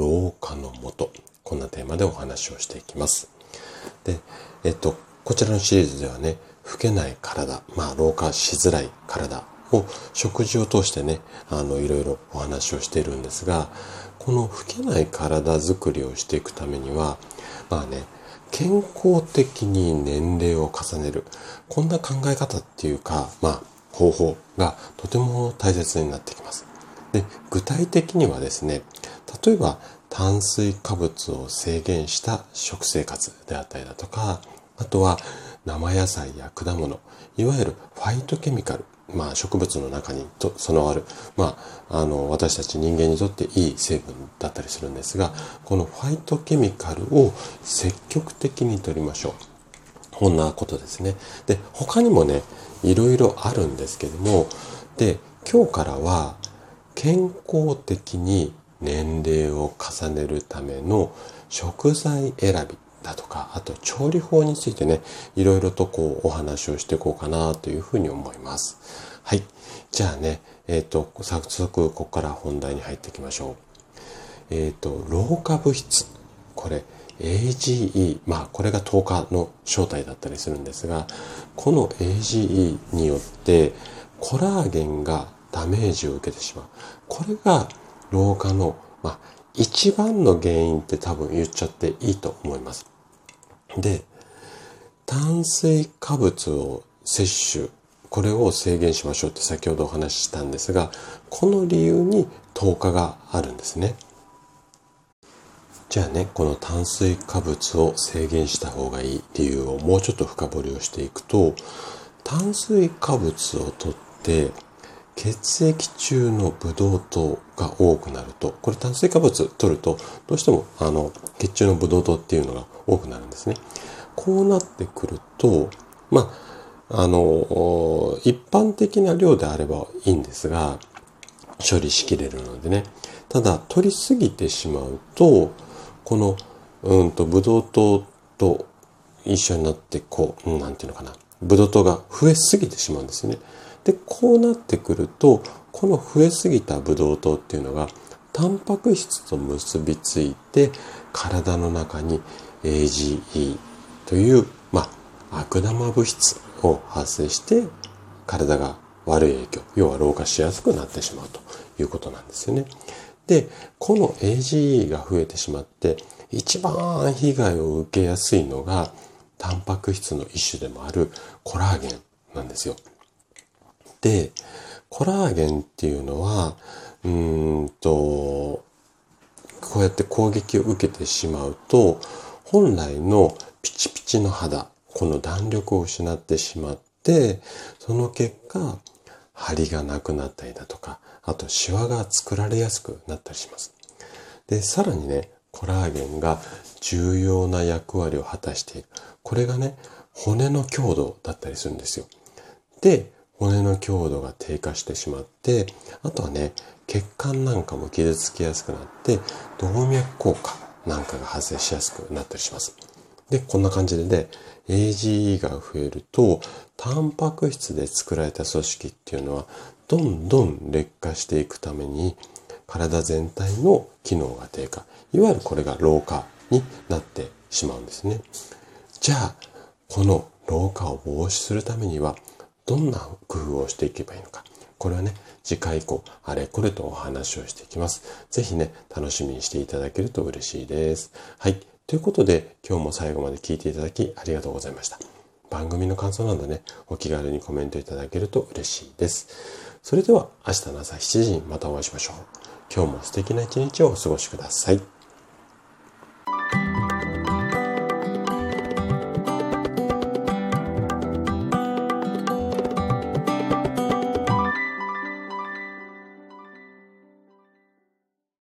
老化のもと。こんなテーマでお話をしていきます。で、えっと、こちらのシリーズではね、老けない体、まあ、老化しづらい体を食事を通してね、あの、いろいろお話をしているんですが、この老けない体づくりをしていくためには、まあね、健康的に年齢を重ねる。こんな考え方っていうか、まあ、方法がとても大切になってきます。で、具体的にはですね、例えば炭水化物を制限した食生活であったりだとか、あとは生野菜や果物、いわゆるファイトケミカル、まあ植物の中にと備わる、まあ、あの、私たち人間にとっていい成分だったりするんですが、このファイトケミカルを積極的に取りましょう。こんなことですね。で、他にもね、いろいろあるんですけども、で、今日からは健康的に年齢を重ねるための食材選びだとか、あと調理法についてね、いろいろとこうお話をしていこうかなというふうに思います。はい。じゃあね、えっ、ー、と、早速ここから本題に入っていきましょう。えっ、ー、と、老化物質。これ、AGE、まあこれが10日の正体だったりするんですが、この AGE によってコラーゲンがダメージを受けてしまう。これが老化の、まあ、一番の原因って多分言っちゃっていいと思います。で、炭水化物を摂取、これを制限しましょうって先ほどお話ししたんですが、この理由に10日があるんですね。じゃあね、この炭水化物を制限した方がいい理由をもうちょっと深掘りをしていくと、炭水化物をとって血液中のブドウ糖が多くなると、これ炭水化物取ると、どうしてもあの血中のブドウ糖っていうのが多くなるんですね。こうなってくると、まあ、あの、一般的な量であればいいんですが、処理しきれるのでね。ただ、取りすぎてしまうと、この、うんと、ブドウ糖と一緒になって、こう、なんていうのかな。ブドウ糖が増えすぎてしまうんですよね。で、こうなってくると、この増えすぎたブドウ糖っていうのが、タンパク質と結びついて、体の中に AGE という、まあ、悪玉物質を発生して、体が悪い影響、要は老化しやすくなってしまうということなんですよね。で、この AGE が増えてしまって、一番被害を受けやすいのが、タンパク質の一種でもあるコラーゲンなんですよ。で、コラーゲンっていうのは、うんと、こうやって攻撃を受けてしまうと、本来のピチピチの肌、この弾力を失ってしまって、その結果、張りがなくなったりだとか、あとシワが作られやすくなったりします。で、さらにね、コラーゲンが重要な役割を果たしている。これがね、骨の強度だったりするんですよ。で、骨の強度が低下してしまって、あとはね、血管なんかも傷つきやすくなって、動脈硬化なんかが発生しやすくなったりします。で、こんな感じでね、AGE が増えると、タンパク質で作られた組織っていうのは、どんどん劣化していくために、体全体の機能が低下。いわゆるこれが老化になってしまうんですね。じゃあ、この老化を防止するためには、どんな工夫をしていけばいいのか。これはね、次回以降、あれこれとお話をしていきます。ぜひね、楽しみにしていただけると嬉しいです。はい。ということで、今日も最後まで聞いていただきありがとうございました。番組の感想などね、お気軽にコメントいただけると嬉しいです。それでは、明日の朝7時にまたお会いしましょう。今日も素敵な一日をお過ごしください。